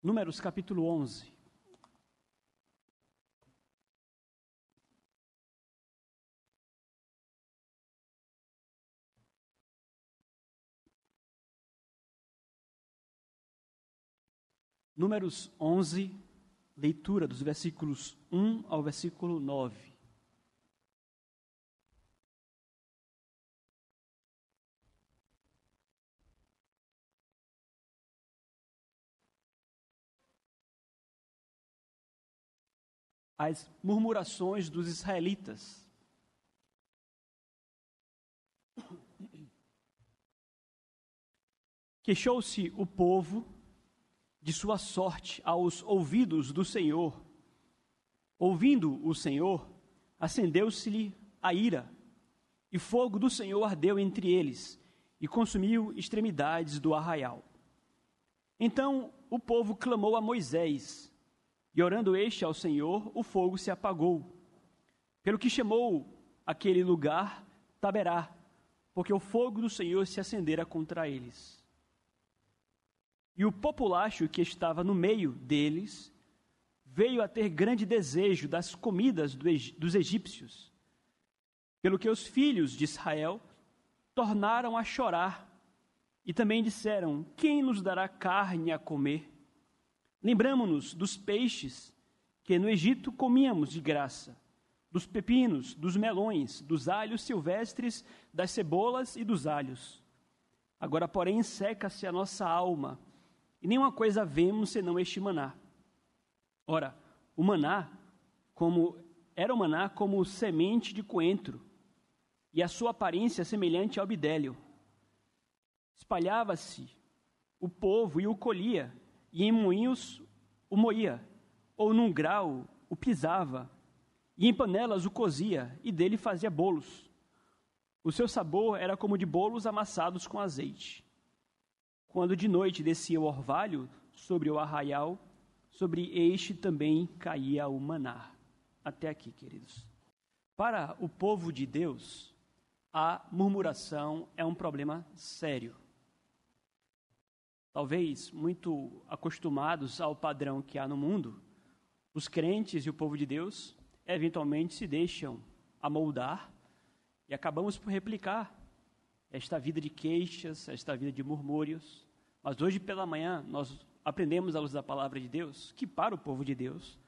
Números capítulo 11. Números 11, leitura dos versículos 1 ao versículo 9. As murmurações dos israelitas. Queixou-se o povo de sua sorte aos ouvidos do Senhor. Ouvindo o Senhor, acendeu-se-lhe a ira, e fogo do Senhor ardeu entre eles, e consumiu extremidades do arraial. Então o povo clamou a Moisés, e orando este ao Senhor, o fogo se apagou. Pelo que chamou aquele lugar Taberá, porque o fogo do Senhor se acendera contra eles. E o populacho que estava no meio deles veio a ter grande desejo das comidas dos egípcios, pelo que os filhos de Israel tornaram a chorar e também disseram: Quem nos dará carne a comer? Lembramos-nos dos peixes que no Egito comíamos de graça, dos pepinos, dos melões, dos alhos silvestres, das cebolas e dos alhos. Agora, porém, seca-se a nossa alma, e nenhuma coisa vemos senão este maná. Ora, o maná, como era o maná como semente de coentro, e a sua aparência semelhante ao bidélio. Espalhava-se o povo e o colhia, e em moinhos o moía, ou num grau o pisava, e em panelas o cozia, e dele fazia bolos. O seu sabor era como de bolos amassados com azeite. Quando de noite descia o orvalho sobre o arraial, sobre este também caía o maná. Até aqui, queridos. Para o povo de Deus, a murmuração é um problema sério talvez muito acostumados ao padrão que há no mundo, os crentes e o povo de Deus eventualmente se deixam amoldar e acabamos por replicar esta vida de queixas, esta vida de murmúrios. Mas hoje pela manhã nós aprendemos à luz da palavra de Deus que para o povo de Deus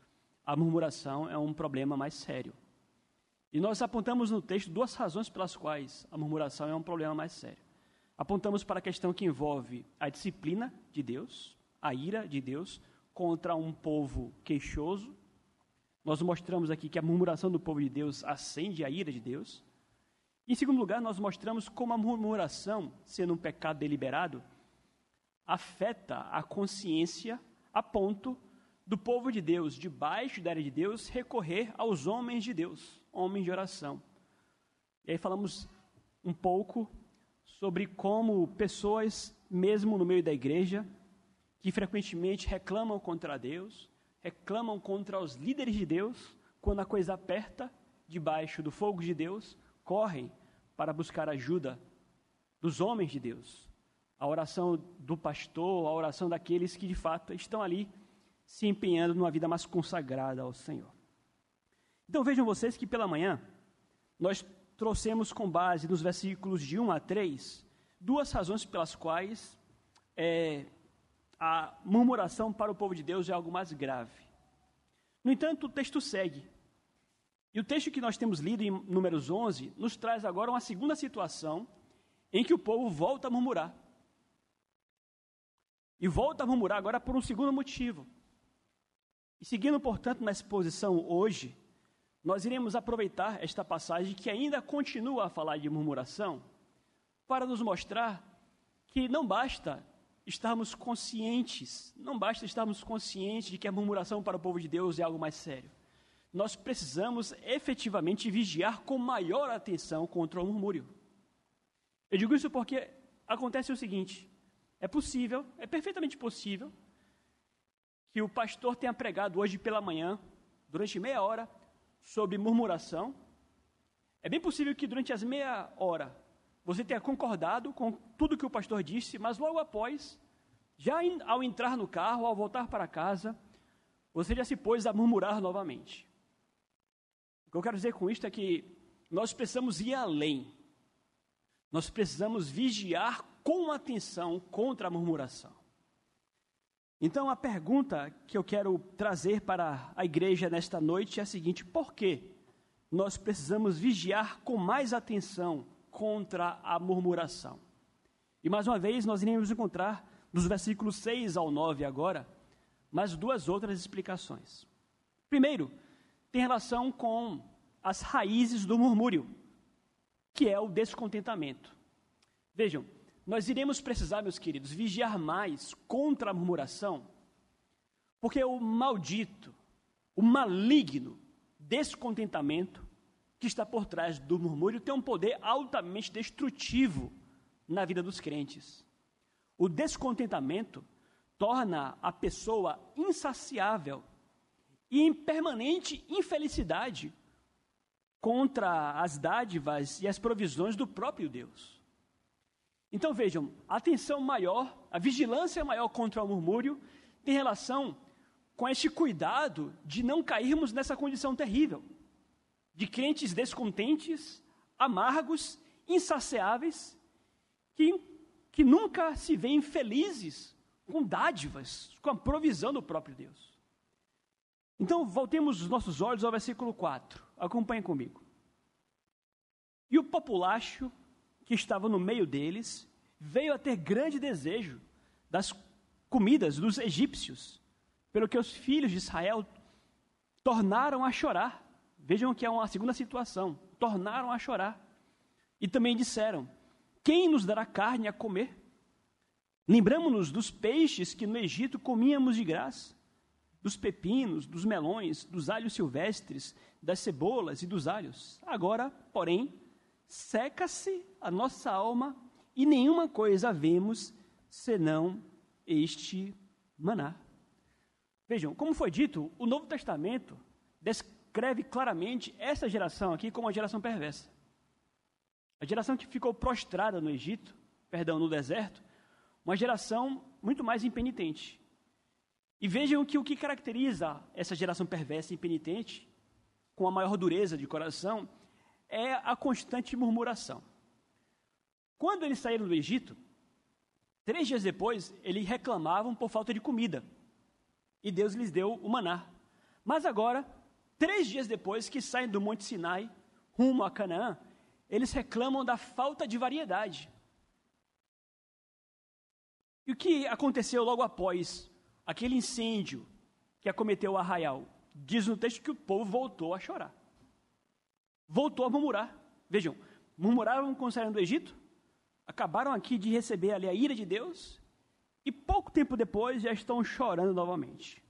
a murmuração é um problema mais sério. E nós apontamos no texto duas razões pelas quais a murmuração é um problema mais sério apontamos para a questão que envolve a disciplina de Deus, a ira de Deus contra um povo queixoso. Nós mostramos aqui que a murmuração do povo de Deus acende a ira de Deus. Em segundo lugar, nós mostramos como a murmuração, sendo um pecado deliberado, afeta a consciência a ponto do povo de Deus, debaixo da área de Deus, recorrer aos homens de Deus, homens de oração. E aí falamos um pouco sobre como pessoas, mesmo no meio da igreja, que frequentemente reclamam contra Deus, reclamam contra os líderes de Deus, quando a coisa aperta debaixo do fogo de Deus, correm para buscar ajuda dos homens de Deus. A oração do pastor, a oração daqueles que de fato estão ali se empenhando numa vida mais consagrada ao Senhor. Então vejam vocês que pela manhã nós trouxemos com base nos versículos de 1 a 3 duas razões pelas quais é, a murmuração para o povo de Deus é algo mais grave. No entanto, o texto segue. E o texto que nós temos lido em Números 11 nos traz agora uma segunda situação em que o povo volta a murmurar. E volta a murmurar agora por um segundo motivo. E seguindo, portanto, na exposição hoje, nós iremos aproveitar esta passagem que ainda continua a falar de murmuração para nos mostrar que não basta estarmos conscientes, não basta estarmos conscientes de que a murmuração para o povo de Deus é algo mais sério. Nós precisamos efetivamente vigiar com maior atenção contra o murmúrio. Eu digo isso porque acontece o seguinte: é possível, é perfeitamente possível, que o pastor tenha pregado hoje pela manhã, durante meia hora, sobre murmuração, é bem possível que durante as meia hora você tenha concordado com tudo que o pastor disse, mas logo após Já ao entrar no carro, ao voltar para casa, você já se pôs a murmurar novamente. O que eu quero dizer com isto é que nós precisamos ir além. Nós precisamos vigiar com atenção contra a murmuração. Então, a pergunta que eu quero trazer para a igreja nesta noite é a seguinte: por que nós precisamos vigiar com mais atenção contra a murmuração? E mais uma vez, nós iremos encontrar dos versículos 6 ao 9 agora, mais duas outras explicações. Primeiro, tem relação com as raízes do murmúrio, que é o descontentamento. Vejam, nós iremos precisar, meus queridos, vigiar mais contra a murmuração, porque o maldito, o maligno descontentamento que está por trás do murmúrio tem um poder altamente destrutivo na vida dos crentes. O descontentamento torna a pessoa insaciável e em permanente infelicidade contra as dádivas e as provisões do próprio Deus. Então vejam, a atenção maior, a vigilância maior contra o murmúrio tem relação com este cuidado de não cairmos nessa condição terrível, de crentes descontentes, amargos, insaciáveis, que, que nunca se veem felizes com dádivas, com a provisão do próprio Deus. Então, voltemos os nossos olhos ao versículo 4. Acompanhe comigo. E o populacho que estava no meio deles veio a ter grande desejo das comidas dos egípcios, pelo que os filhos de Israel tornaram a chorar. Vejam que é uma segunda situação. Tornaram a chorar. E também disseram: Quem nos dará carne a comer? Lembramos-nos dos peixes que no Egito comíamos de graça, dos pepinos, dos melões, dos alhos silvestres, das cebolas e dos alhos. Agora, porém, seca-se a nossa alma e nenhuma coisa vemos senão este maná. Vejam, como foi dito, o Novo Testamento descreve claramente essa geração aqui como uma geração perversa. A geração que ficou prostrada no Egito, perdão, no deserto, uma geração muito mais impenitente. E vejam que o que caracteriza essa geração perversa e impenitente, com a maior dureza de coração, é a constante murmuração. Quando eles saíram do Egito, três dias depois, eles reclamavam por falta de comida. E Deus lhes deu o maná. Mas agora, três dias depois que saem do Monte Sinai, rumo a Canaã, eles reclamam da falta de variedade. E o que aconteceu logo após aquele incêndio que acometeu o arraial? Diz no texto que o povo voltou a chorar. Voltou a murmurar. Vejam, murmuraram com saíram do Egito, acabaram aqui de receber ali a ira de Deus, e pouco tempo depois já estão chorando novamente.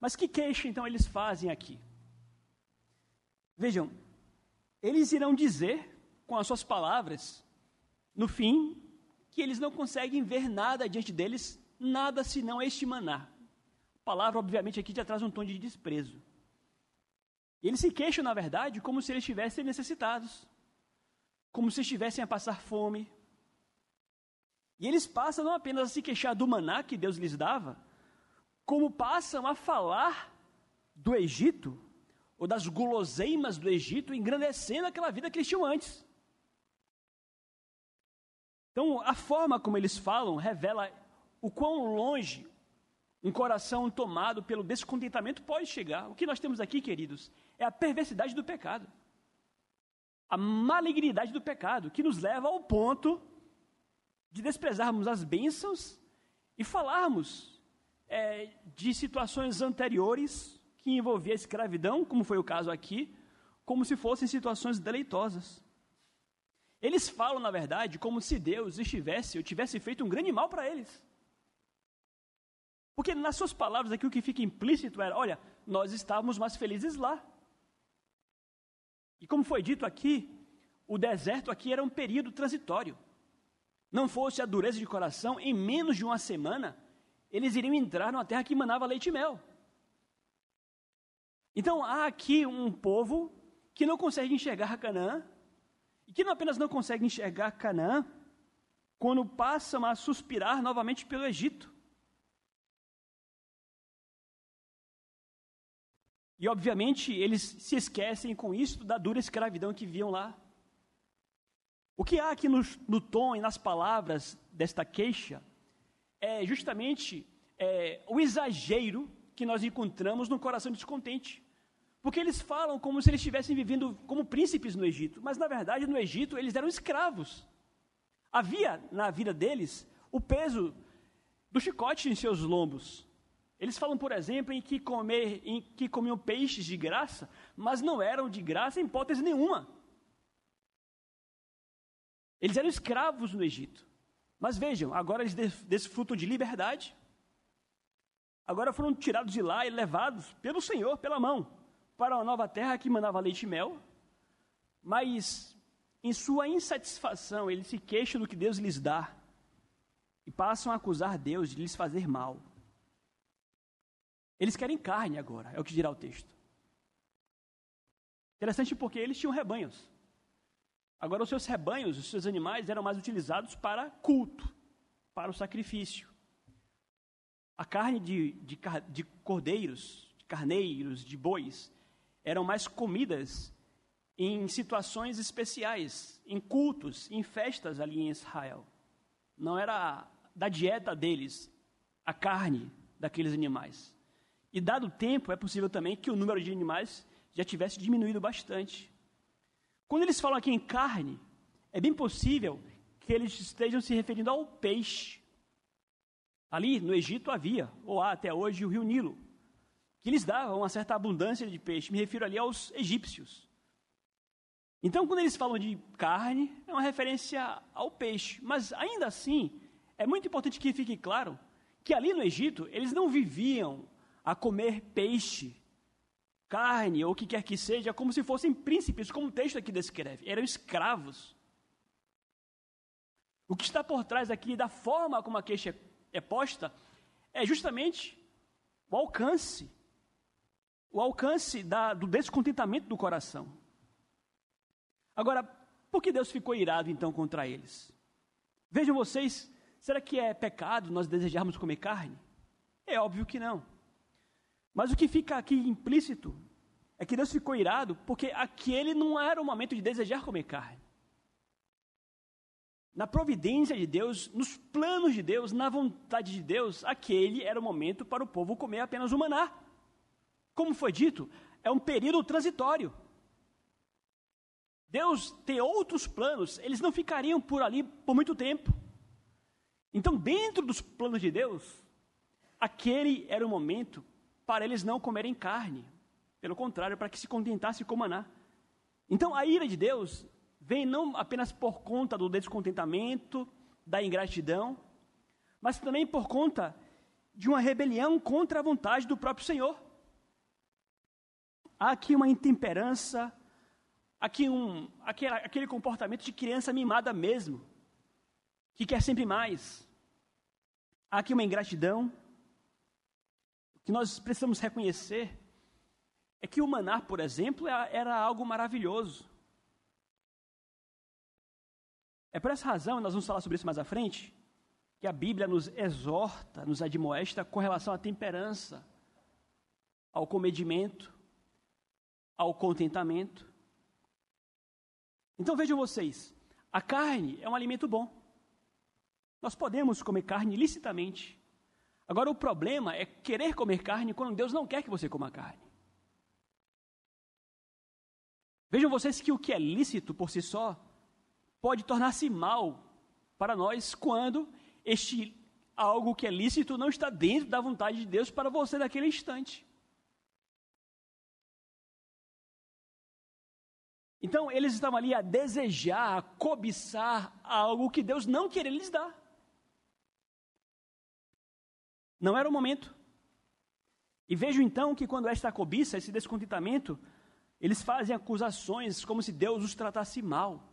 Mas que queixa então eles fazem aqui? Vejam, eles irão dizer com as suas palavras, no fim, que eles não conseguem ver nada diante deles, nada senão este maná. A palavra, obviamente, aqui já traz um tom de desprezo. Eles se queixam, na verdade, como se eles estivessem necessitados, como se estivessem a passar fome. E eles passam não apenas a se queixar do maná que Deus lhes dava, como passam a falar do Egito, ou das guloseimas do Egito, engrandecendo aquela vida que eles tinham antes. Então, a forma como eles falam revela o quão longe um coração tomado pelo descontentamento pode chegar. O que nós temos aqui, queridos, é a perversidade do pecado. A malignidade do pecado, que nos leva ao ponto de desprezarmos as bênçãos e falarmos é, de situações anteriores que envolviam a escravidão, como foi o caso aqui, como se fossem situações deleitosas. Eles falam, na verdade, como se Deus estivesse ou tivesse feito um grande mal para eles. Porque nas suas palavras aqui o que fica implícito era: olha, nós estávamos mais felizes lá. E como foi dito aqui, o deserto aqui era um período transitório. Não fosse a dureza de coração, em menos de uma semana, eles iriam entrar numa terra que manava leite e mel. Então há aqui um povo que não consegue enxergar Canaã, e que não apenas não consegue enxergar Canaã, quando passam a suspirar novamente pelo Egito. E, obviamente, eles se esquecem com isso da dura escravidão que viam lá. O que há aqui no, no tom e nas palavras desta queixa é justamente é, o exagero que nós encontramos no coração descontente. Porque eles falam como se eles estivessem vivendo como príncipes no Egito, mas na verdade no Egito eles eram escravos. Havia na vida deles o peso do chicote em seus lombos. Eles falam, por exemplo, em que, comer, em que comiam peixes de graça, mas não eram de graça em hipótese nenhuma. Eles eram escravos no Egito. Mas vejam, agora eles desfrutam de liberdade. Agora foram tirados de lá e levados pelo Senhor, pela mão, para uma nova terra que mandava leite e mel. Mas, em sua insatisfação, eles se queixam do que Deus lhes dá e passam a acusar Deus de lhes fazer mal. Eles querem carne agora, é o que dirá o texto. Interessante porque eles tinham rebanhos. Agora, os seus rebanhos, os seus animais eram mais utilizados para culto, para o sacrifício. A carne de, de, de cordeiros, de carneiros, de bois, eram mais comidas em situações especiais, em cultos, em festas ali em Israel. Não era da dieta deles a carne daqueles animais. E dado o tempo, é possível também que o número de animais já tivesse diminuído bastante. Quando eles falam aqui em carne, é bem possível que eles estejam se referindo ao peixe. Ali no Egito havia, ou há até hoje, o rio Nilo, que lhes dava uma certa abundância de peixe. Me refiro ali aos egípcios. Então, quando eles falam de carne, é uma referência ao peixe. Mas ainda assim, é muito importante que fique claro que ali no Egito, eles não viviam a comer peixe carne ou o que quer que seja, como se fossem príncipes, como o texto aqui descreve. Eram escravos. O que está por trás aqui da forma como a queixa é posta é justamente o alcance. O alcance da, do descontentamento do coração. Agora, por que Deus ficou irado então contra eles? Vejam vocês, será que é pecado nós desejarmos comer carne? É óbvio que não. Mas o que fica aqui implícito é que Deus ficou irado porque aquele não era o momento de desejar comer carne. Na providência de Deus, nos planos de Deus, na vontade de Deus, aquele era o momento para o povo comer apenas o maná. Como foi dito, é um período transitório. Deus tem outros planos, eles não ficariam por ali por muito tempo. Então, dentro dos planos de Deus, aquele era o momento para eles não comerem carne. Pelo contrário, para que se contentasse com maná. Então a ira de Deus vem não apenas por conta do descontentamento, da ingratidão, mas também por conta de uma rebelião contra a vontade do próprio Senhor. Há aqui uma intemperança, aqui um, aquele, aquele comportamento de criança mimada mesmo, que quer sempre mais. Há aqui uma ingratidão, que nós precisamos reconhecer é que o maná, por exemplo, é, era algo maravilhoso. É por essa razão, nós vamos falar sobre isso mais à frente, que a Bíblia nos exorta, nos admoesta com relação à temperança, ao comedimento, ao contentamento. Então vejam vocês, a carne é um alimento bom. Nós podemos comer carne licitamente. Agora, o problema é querer comer carne quando Deus não quer que você coma carne. Vejam vocês que o que é lícito por si só pode tornar-se mal para nós quando este algo que é lícito não está dentro da vontade de Deus para você naquele instante. Então, eles estavam ali a desejar, a cobiçar algo que Deus não queria lhes dar. Não era o momento. E vejo então que quando esta cobiça, esse descontentamento, eles fazem acusações como se Deus os tratasse mal.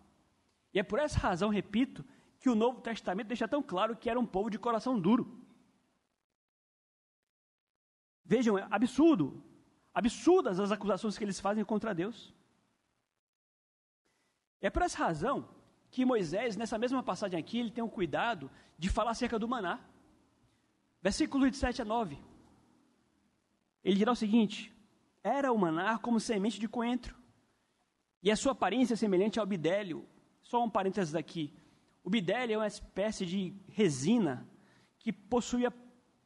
E é por essa razão, repito, que o Novo Testamento deixa tão claro que era um povo de coração duro. Vejam, é absurdo, absurdas as acusações que eles fazem contra Deus. É por essa razão que Moisés, nessa mesma passagem aqui, ele tem o cuidado de falar acerca do maná. Versículos de 7 a 9. Ele dirá o seguinte: Era o maná como semente de coentro, e a sua aparência é semelhante ao bidélio. Só um parênteses aqui. O bidélio é uma espécie de resina que possuía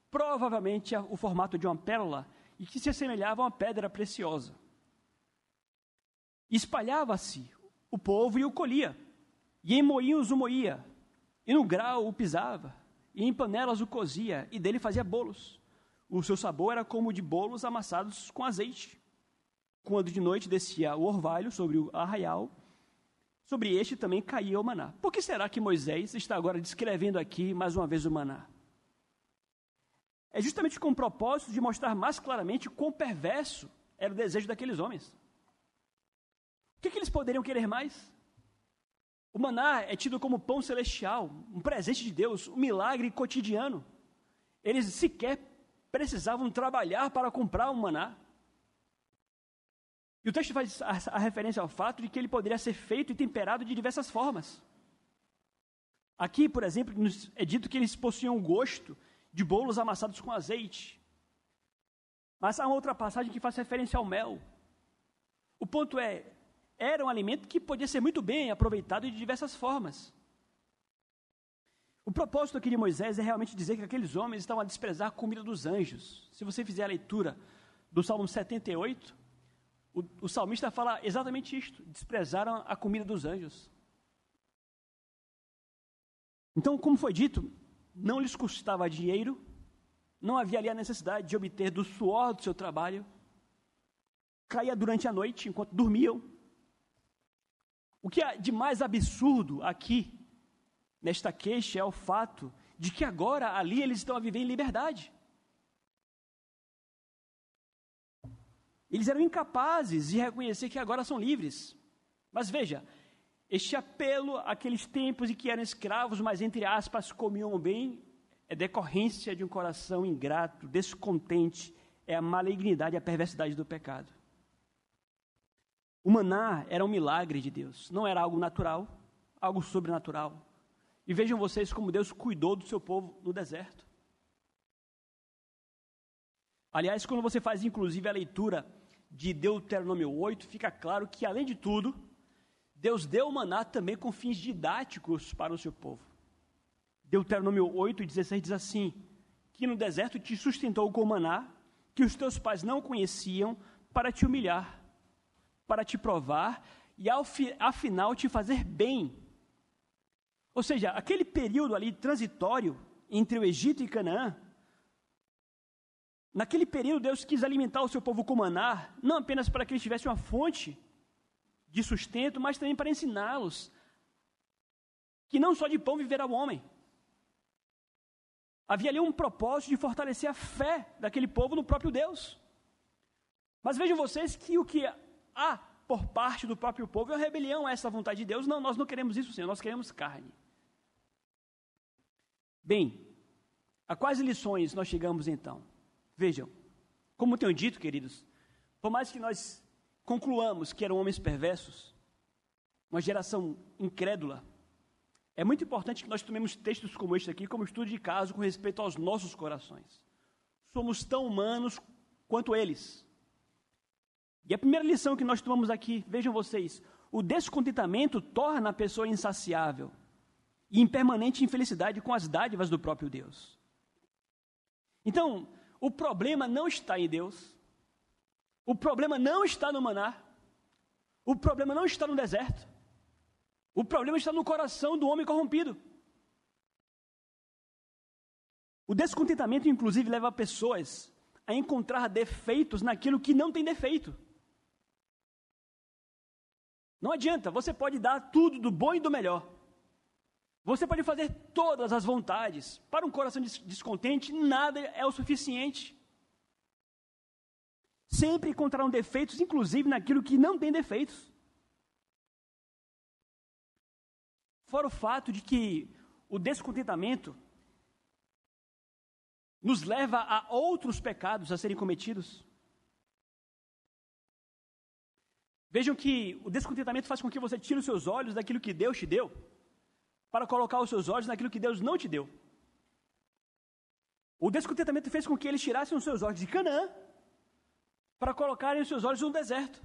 provavelmente o formato de uma pérola e que se assemelhava a uma pedra preciosa. Espalhava-se o povo e o colhia, e em moinhos o moía, e no grau o pisava, e em panelas o cozia, e dele fazia bolos. O seu sabor era como de bolos amassados com azeite. Quando de noite descia o orvalho sobre o arraial, sobre este também caía o maná. Por que será que Moisés está agora descrevendo aqui mais uma vez o maná? É justamente com o propósito de mostrar mais claramente quão perverso era o desejo daqueles homens. O que, que eles poderiam querer mais? O maná é tido como pão celestial, um presente de Deus, um milagre cotidiano. Eles sequer precisavam trabalhar para comprar um maná. E o texto faz a, referência ao fato de que ele poderia ser feito e temperado de diversas formas. Aqui, por exemplo, é dito que eles possuíam gosto de bolos amassados com azeite. Mas há uma outra passagem que faz referência ao mel. O ponto é, era um alimento que podia ser muito bem aproveitado de diversas formas. O propósito aqui de Moisés é realmente dizer que aqueles homens estavam a desprezar a comida dos anjos. Se você fizer a leitura do Salmo 78, o, o salmista fala exatamente isto: desprezaram a comida dos anjos. Então, como foi dito, não lhes custava dinheiro, não havia ali a necessidade de obter do suor do seu trabalho, caía durante a noite enquanto dormiam. O que é de mais absurdo aqui, nesta queixa, é o fato de que agora ali eles estão a viver em liberdade. Eles eram incapazes de reconhecer que agora são livres. Mas veja, este apelo àqueles tempos em que eram escravos, mas entre aspas comiam bem, é decorrência de um coração ingrato, descontente, é a malignidade, a perversidade do pecado. O maná era um milagre de Deus, não era algo natural, algo sobrenatural. E vejam vocês como Deus cuidou do seu povo no deserto. Aliás, quando você faz inclusive a leitura de Deuteronômio 8, fica claro que, além de tudo, Deus deu o maná também com fins didáticos para o seu povo. Deuteronômio 8, 16 diz assim: Que no deserto te sustentou com o maná, que os teus pais não conheciam, para te humilhar, para te provar e ao fi, afinal te fazer bem. Ou seja, aquele período ali transitório entre o Egito e Canaã, naquele período Deus quis alimentar o seu povo com maná, não apenas para que eles tivessem uma fonte de sustento, mas também para ensiná-los que não só de pão viverá o homem. Havia ali um propósito de fortalecer a fé daquele povo no próprio Deus. Mas vejam vocês que o que há por parte do próprio povo é uma rebelião a essa vontade de Deus. Não, nós não queremos isso, Senhor, nós queremos carne. Bem, a quais lições nós chegamos então? Vejam, como tenho dito, queridos, por mais que nós concluamos que eram homens perversos, uma geração incrédula, é muito importante que nós tomemos textos como este aqui como estudo de caso com respeito aos nossos corações. Somos tão humanos quanto eles. E a primeira lição que nós tomamos aqui, vejam vocês, o descontentamento torna a pessoa insaciável e em permanente infelicidade com as dádivas do próprio Deus. Então, o problema não está em Deus, o problema não está no maná. O problema não está no deserto. O problema está no coração do homem corrompido. O descontentamento, inclusive, leva pessoas a encontrar defeitos naquilo que não tem defeito. Não adianta, você pode dar tudo do bom e do melhor. Você pode fazer todas as vontades. Para um coração descontente, nada é o suficiente. Sempre encontrarão defeitos, inclusive naquilo que não tem defeitos. Fora o fato de que o descontentamento nos leva a outros pecados a serem cometidos. Vejam que o descontentamento faz com que você tire os seus olhos daquilo que Deus te deu. para colocar os seus olhos naquilo que Deus não te deu. O descontentamento fez com que eles tirassem os seus olhos de Canaã para colocarem os seus olhos no deserto.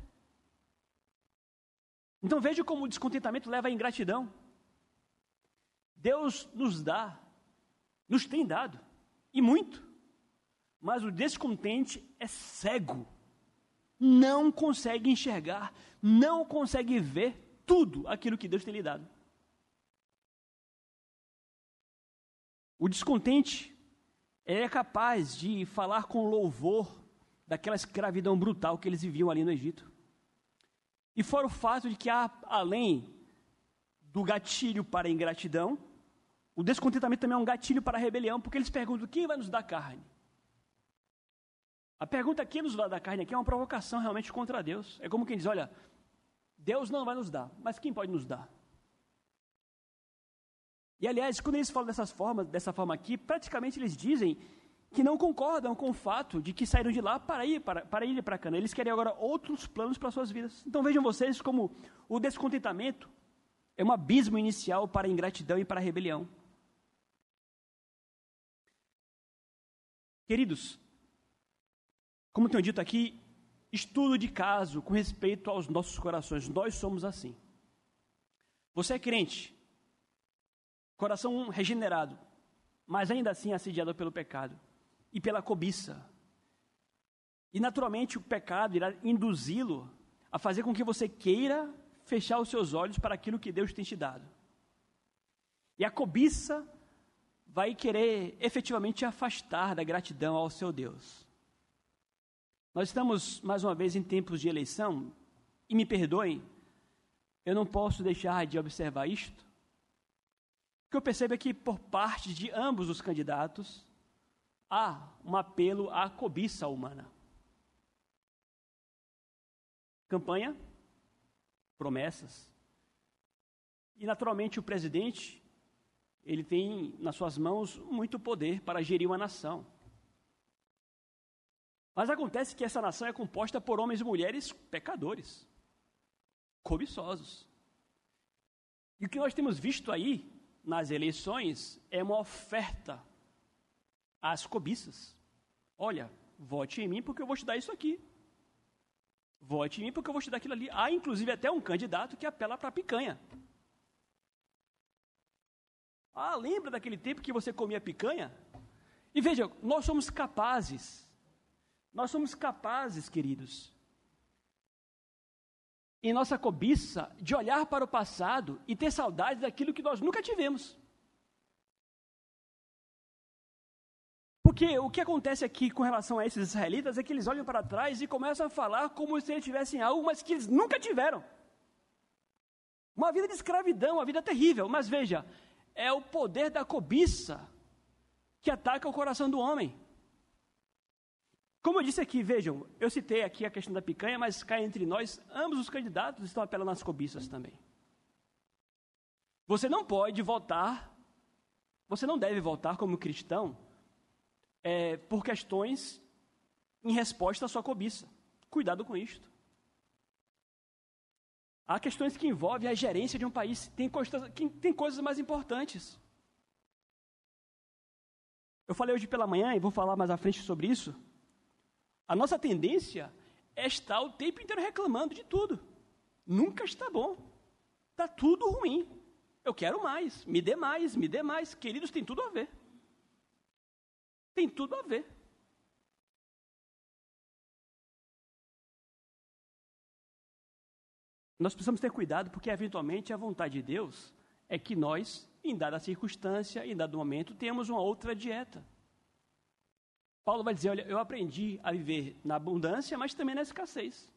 Então veja como o descontentamento leva à ingratidão. Deus nos dá, nos tem dado, e muito, mas o descontente é cego, não consegue enxergar, não consegue ver tudo aquilo que Deus tem lhe dado. O descontente é capaz de falar com louvor daquela escravidão brutal que eles viviam ali no Egito. E fora o fato de que além do gatilho para a ingratidão, o descontentamento também é um gatilho para a rebelião, porque eles perguntam: quem vai nos dar carne? A pergunta quem nos vai dar carne aqui é uma provocação realmente contra Deus. É como quem diz: olha, Deus não vai nos dar, mas quem pode nos dar? E aliás, quando eles falam dessas formas, dessa forma aqui, praticamente eles dizem que não concordam com o fato de que saíram de lá para ir para, para ir para Cana. Eles querem agora outros planos para suas vidas. Então vejam vocês como o descontentamento é um abismo inicial para a ingratidão e para a rebelião. Queridos, como tenho dito aqui, estudo de caso com respeito aos nossos corações. Nós somos assim. Você é crente, coração regenerado, mas ainda assim assediado pelo pecado e pela cobiça. E naturalmente o pecado irá induzi-lo a fazer com que você queira fechar os seus olhos para aquilo que Deus tem te dado. E a cobiça vai querer efetivamente te afastar da gratidão ao seu Deus. Nós estamos mais uma vez em tempos de eleição, e me perdoem, eu não posso deixar de observar isto. O que eu percebo é que, por parte de ambos os candidatos, há um apelo à cobiça humana. Campanha, promessas. E, naturalmente, o presidente, ele tem nas suas mãos muito poder para gerir uma nação. Mas acontece que essa nação é composta por homens e mulheres pecadores, cobiçosos. E o que nós temos visto aí nas eleições é uma oferta as cobiças. Olha, vote em mim porque eu vou te dar isso aqui. Vote em mim porque eu vou te dar aquilo ali. Há, inclusive, até um candidato que apela para a picanha. Ah, lembra daquele tempo que você comia picanha? E veja, nós somos capazes, nós somos capazes, queridos, em nossa cobiça, de olhar para o passado e ter saudade daquilo que nós nunca tivemos. Porque o que acontece aqui com relação a esses israelitas é que eles olham para trás e começam a falar como se eles tivessem algo, mas que eles nunca tiveram. Uma vida de escravidão, uma vida terrível. Mas veja, é o poder da cobiça que ataca o coração do homem. Como eu disse aqui, vejam, eu citei aqui a questão da picanha, mas cá entre nós, ambos os candidatos estão apelando às cobiças também. Você não pode votar, você não deve votar como cristão é, por questões em resposta à sua cobiça. Cuidado com isto. Há questões que envolvem a gerência de um país, tem, tem coisas mais importantes. Eu falei hoje pela manhã e vou falar mais à frente sobre isso. A nossa tendência é estar o tempo inteiro reclamando de tudo. Nunca está bom. Está tudo ruim. Eu quero mais, me dê mais, me dê mais. Queridos, tem tudo a ver. Tem tudo a ver. Nós precisamos ter cuidado, porque eventualmente a vontade de Deus é que nós, em dada circunstância, em dado momento, tenhamos uma outra dieta. Paulo vai dizer: Olha, eu aprendi a viver na abundância, mas também na escassez.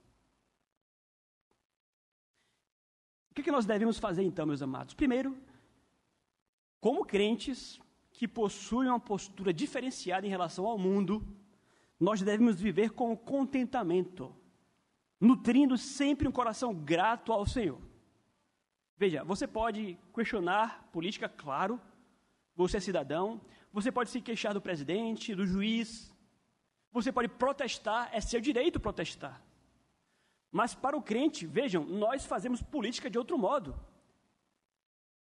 O que, que nós devemos fazer então, meus amados? Primeiro, como crentes, que possuem uma postura diferenciada em relação ao mundo, nós devemos viver com contentamento, nutrindo sempre um coração grato ao Senhor. Veja, você pode questionar política, claro, você é cidadão, você pode se queixar do presidente, do juiz, você pode protestar, é seu direito protestar. Mas para o crente, vejam, nós fazemos política de outro modo.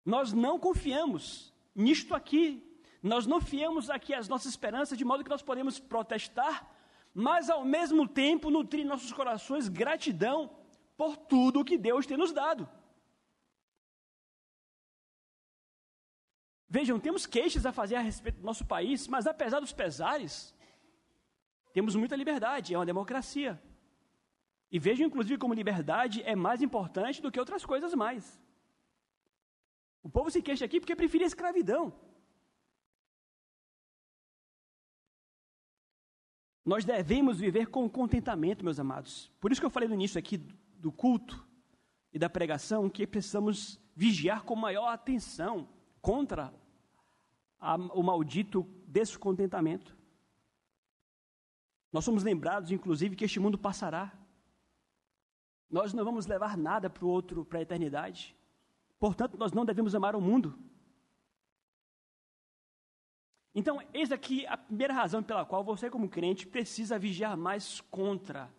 Nós não confiamos nisto aqui. Nós não fiamos aqui as nossas esperanças, de modo que nós podemos protestar, mas ao mesmo tempo nutrir nossos corações gratidão por tudo que Deus tem nos dado. Vejam, temos queixas a fazer a respeito do nosso país, mas apesar dos pesares, temos muita liberdade, é uma democracia. E vejam, inclusive, como liberdade é mais importante do que outras coisas mais. O povo se queixa aqui porque preferia a escravidão. Nós devemos viver com contentamento, meus amados. Por isso que eu falei no início aqui do culto e da pregação que precisamos vigiar com maior atenção contra o maldito descontentamento. Nós somos lembrados, inclusive, que este mundo passará. Nós não vamos levar nada para o outro para a eternidade. Portanto, nós não devemos amar o mundo. Então, eis aqui a primeira razão pela qual você, como crente, precisa vigiar mais contra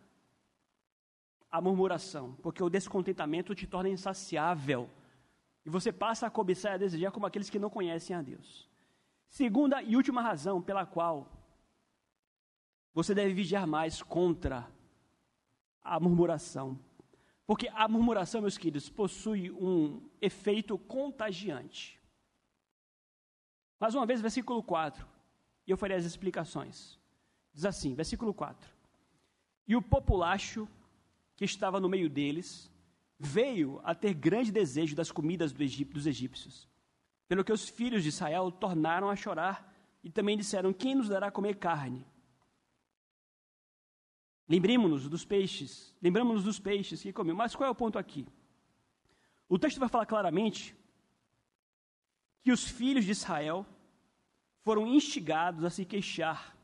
a murmuração, porque o descontentamento te torna insaciável e você passa a cobiçar e a desejar como aqueles que não conhecem a Deus. Segunda e última razão pela qual você deve vigiar mais contra a murmuração. Porque a murmuração, meus queridos, possui um efeito contagiante. Mais uma vez, versículo 4, e eu farei as explicações. Diz assim, versículo 4: E o populacho que estava no meio deles veio a ter grande desejo das comidas do Egip, dos egípcios, pelo que os filhos de Israel tornaram a chorar e também disseram: Quem nos dará comer carne? Lembremos-nos dos peixes, lembramos-nos dos peixes que comeu. Mas qual é o ponto aqui? O texto vai falar claramente que os filhos de Israel foram instigados a se queixar.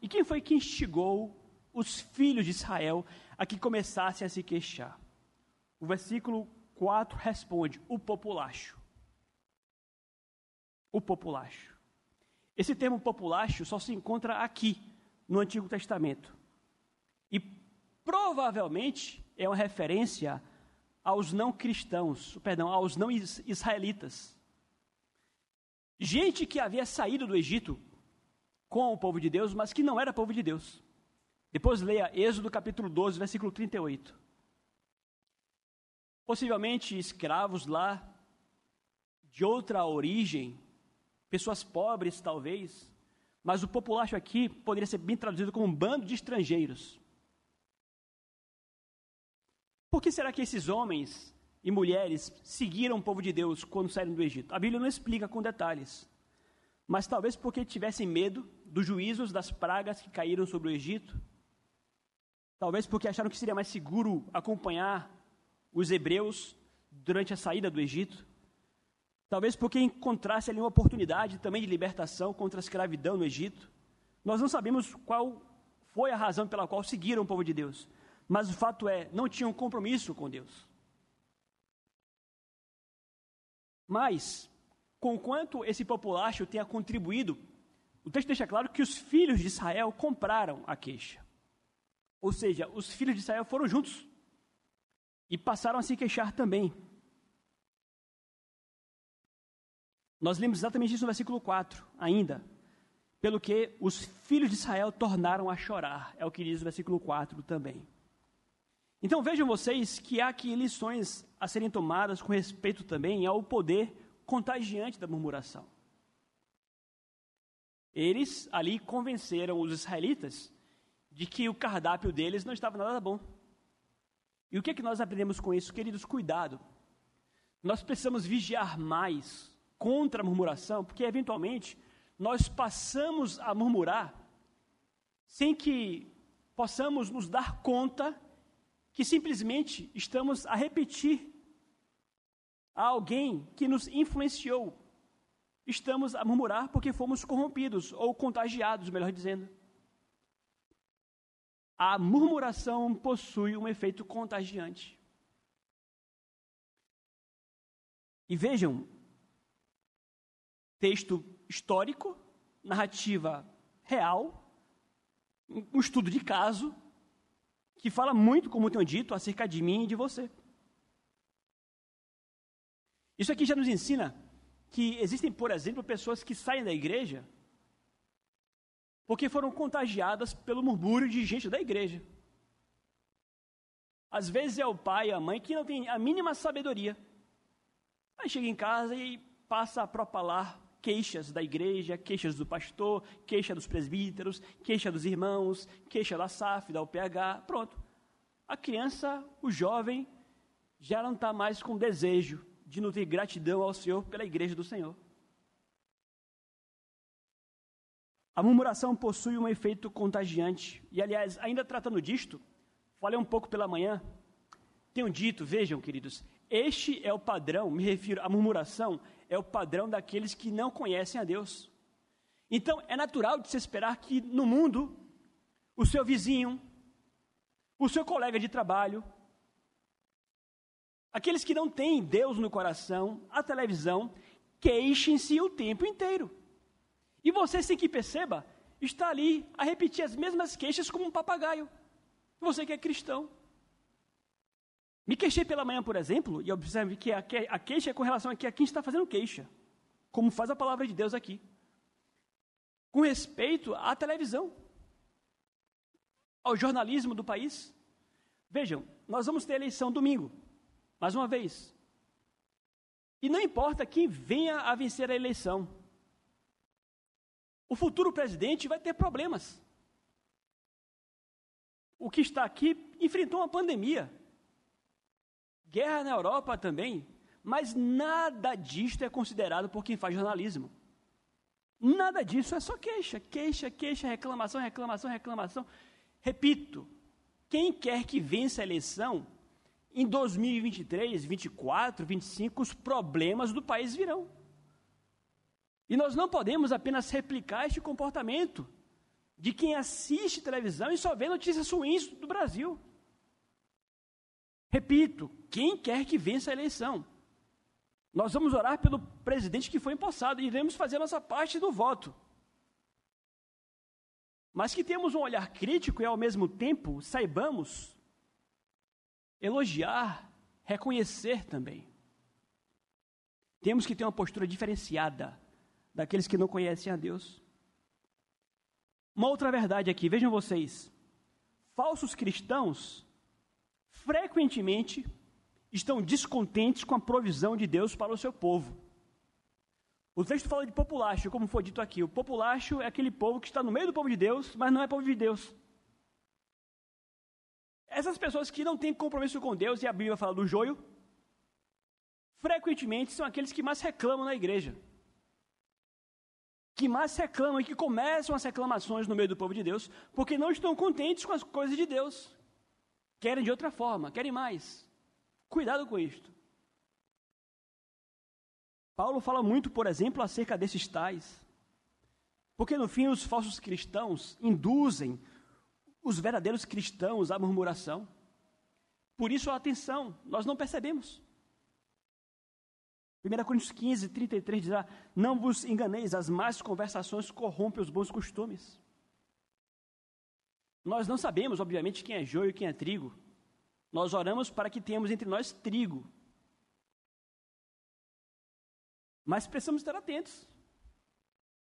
E quem foi que instigou os filhos de Israel a que começassem a se queixar? O versículo 4 responde: o populacho. O populacho. Esse termo populacho só se encontra aqui, no Antigo Testamento. E provavelmente é uma referência aos não cristãos, perdão, aos não israelitas. Gente que havia saído do Egito com o povo de Deus, mas que não era povo de Deus. Depois leia Êxodo capítulo 12, versículo 38. Possivelmente escravos lá, de outra origem, pessoas pobres talvez, mas o populacho aqui poderia ser bem traduzido como um bando de estrangeiros. Por que será que esses homens e mulheres seguiram o povo de Deus quando saíram do Egito? A Bíblia não explica com detalhes. Mas talvez porque tivessem medo dos juízos das pragas que caíram sobre o Egito. Talvez porque acharam que seria mais seguro acompanhar os hebreus durante a saída do Egito. Talvez porque encontrasse ali uma oportunidade também de libertação contra a escravidão no Egito. Nós não sabemos qual foi a razão pela qual seguiram o povo de Deus. Mas o fato é, não tinham compromisso com Deus. Mas, conquanto esse populacho tenha contribuído, o texto deixa claro que os filhos de Israel compraram a queixa. Ou seja, os filhos de Israel foram juntos e passaram a se queixar também. Nós lemos exatamente isso no versículo 4, ainda. Pelo que os filhos de Israel tornaram a chorar. É o que diz o versículo 4 também. Então vejam vocês que há aqui lições a serem tomadas com respeito também ao poder contagiante da murmuração. Eles ali convenceram os israelitas de que o cardápio deles não estava nada bom. E o que é que nós aprendemos com isso? Queridos, cuidado. Nós precisamos vigiar mais contra a murmuração, porque eventualmente nós passamos a murmurar sem que possamos nos dar conta que simplesmente estamos a repetir a alguém que nos influenciou. Estamos a murmurar porque fomos corrompidos ou contagiados, melhor dizendo. A murmuração possui um efeito contagiante. E vejam, texto histórico, narrativa real, um estudo de caso, que fala muito, como tenho dito, acerca de mim e de você. Isso aqui já nos ensina que existem, por exemplo, pessoas que saem da igreja porque foram contagiadas pelo murmúrio de gente da igreja. Às vezes é o pai e a mãe que não tem a mínima sabedoria. Aí chega em casa e passa a propalar queixas da igreja, queixas do pastor, queixa dos presbíteros, queixa dos irmãos, queixa da SAF, da UPH, pronto. A criança, o jovem, já não está mais com desejo de nutrir gratidão ao Senhor pela igreja do Senhor. A murmuração possui um efeito contagiante. E, aliás, ainda tratando disto, falei um pouco pela manhã. Tenho dito, vejam, queridos, este é o padrão, me refiro à murmuração, é o padrão daqueles que não conhecem a Deus. Então, é natural de se esperar que no mundo, o seu vizinho, o seu colega de trabalho, aqueles que não têm Deus no coração, a televisão, queixem-se o tempo inteiro. E você, sem que perceba, está ali a repetir as mesmas queixas como um papagaio. Você que é cristão. Me queixei pela manhã, por exemplo, e observe que a, queixa é com relação a, que a quem está fazendo queixa, como faz a palavra de Deus aqui. Com respeito à televisão, ao jornalismo do país. Vejam, nós vamos ter eleição domingo, mais uma vez. E não importa quem venha a vencer a eleição, o futuro presidente vai ter problemas. O que está aqui enfrentou uma pandemia guerra na Europa também, mas nada disto é considerado por quem faz jornalismo. Nada disso é só queixa, queixa, queixa, reclamação, reclamação, reclamação. Repito, quem quer que vença a eleição, em 2023, 24, 25, os problemas do país virão. E nós não podemos apenas replicar este comportamento de quem assiste televisão e só vê notícias ruins do Brasil. Repito, quem quer que vença a eleição. Nós vamos orar pelo presidente que foi empossado e iremos fazer nossa parte do voto. Mas que temos um olhar crítico e, ao mesmo tempo, saibamos elogiar, reconhecer também. Temos que ter uma postura diferenciada daqueles que não conhecem a Deus. Uma outra verdade aqui, vejam vocês: falsos cristãos frequentemente estão descontentes com a provisão de Deus para o seu povo. O texto fala de populacho, como foi dito aqui. O populacho é aquele povo que está no meio do povo de Deus, mas não é povo de Deus. Essas pessoas que não têm compromisso com Deus, e a Bíblia fala do joio, frequentemente são aqueles que mais reclamam na igreja. Que mais reclamam e que começam as reclamações no meio do povo de Deus, porque não estão contentes com as coisas de Deus. Querem de outra forma, querem mais. Cuidado com isto. Paulo fala muito, por exemplo, acerca desses tais. Porque no fim os falsos cristãos induzem os verdadeiros cristãos à murmuração. Por isso, atenção, nós não percebemos. 1 Coríntios 15, 33 diz: Não vos enganeis, as más conversações corrompem os bons costumes. Nós não sabemos, obviamente, quem é joio e quem é trigo. Nós oramos para que tenhamos entre nós trigo. Mas precisamos estar atentos.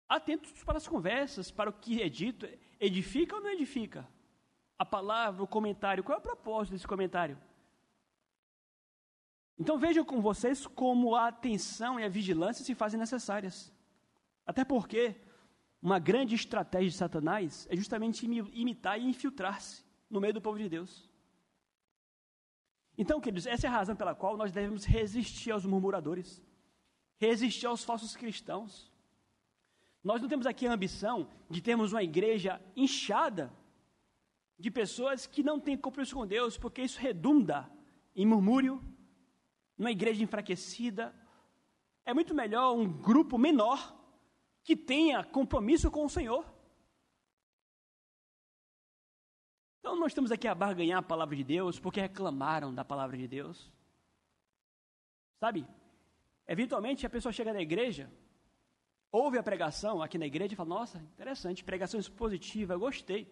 Atentos para as conversas, para o que é dito. Edifica ou não edifica? A palavra, o comentário. Qual é o propósito desse comentário? Então vejam com vocês como a atenção e a vigilância se fazem necessárias. Até porque uma grande estratégia de Satanás é justamente imitar e infiltrar-se no meio do povo de Deus. Então, queridos, essa é a razão pela qual nós devemos resistir aos murmuradores, resistir aos falsos cristãos. Nós não temos aqui a ambição de termos uma igreja inchada de pessoas que não têm compromisso com Deus, porque isso redunda em murmúrio, numa igreja enfraquecida. É muito melhor um grupo menor que tenha compromisso com o Senhor. Então, nós estamos aqui a barganhar a palavra de Deus porque reclamaram da palavra de Deus. Sabe? Eventualmente, a pessoa chega na igreja, ouve a pregação aqui na igreja e fala: Nossa, interessante, pregação expositiva, gostei.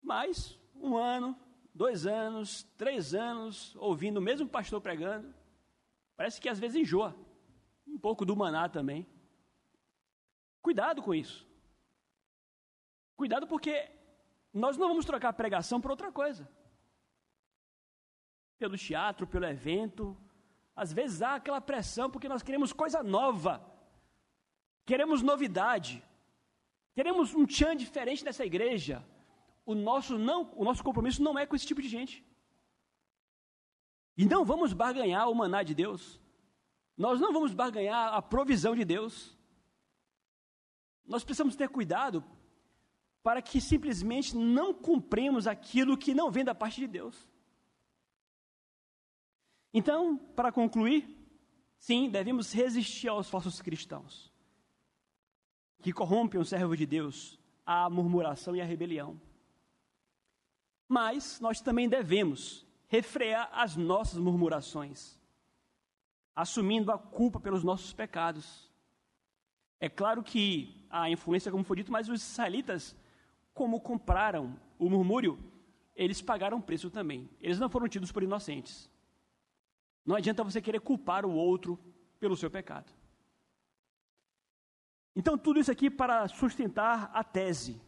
Mas, um ano, dois anos, três anos, ouvindo o mesmo pastor pregando, Parece que às vezes enjoa. Um pouco do maná também. Cuidado com isso. Cuidado porque nós não vamos trocar pregação por outra coisa. Pelo teatro, pelo evento. Às vezes há aquela pressão porque nós queremos coisa nova. Queremos novidade. Queremos um tchan diferente dessa igreja. O nosso, não, o nosso compromisso não é com esse tipo de gente. E não vamos barganhar o maná de Deus. Nós não vamos barganhar a provisão de Deus. Nós precisamos ter cuidado para que simplesmente não cumprimos aquilo que não vem da parte de Deus. Então, para concluir, sim, devemos resistir aos falsos cristãos que corrompem o servo de Deus, à murmuração e à rebelião. Mas nós também devemos refrear as nossas murmurações, assumindo a culpa pelos nossos pecados. É claro que a influência, como foi dito, mas os israelitas, como compraram o murmúrio, eles pagaram preço também. Eles não foram tidos por inocentes. Não adianta você querer culpar o outro pelo seu pecado. Então, tudo isso aqui para sustentar a tese.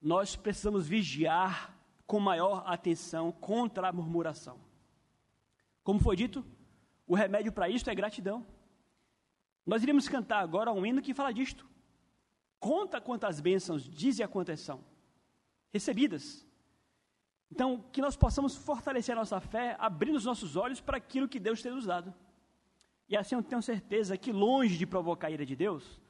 Nós precisamos vigiar com maior atenção contra a murmuração. Como foi dito, o remédio para isto é gratidão. Nós iremos cantar agora um hino que fala disto. Conta quantas bênçãos diz e a quantas são recebidas. Então, que nós possamos fortalecer a nossa fé, abrindo os nossos olhos para aquilo que Deus tem nos dado. E assim eu tenho certeza que, longe de provocar a ira de Deus,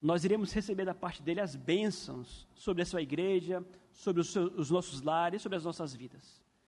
nós iremos receber da parte dele as bênçãos sobre a sua igreja, sobre os, seus, os nossos lares, sobre as nossas vidas.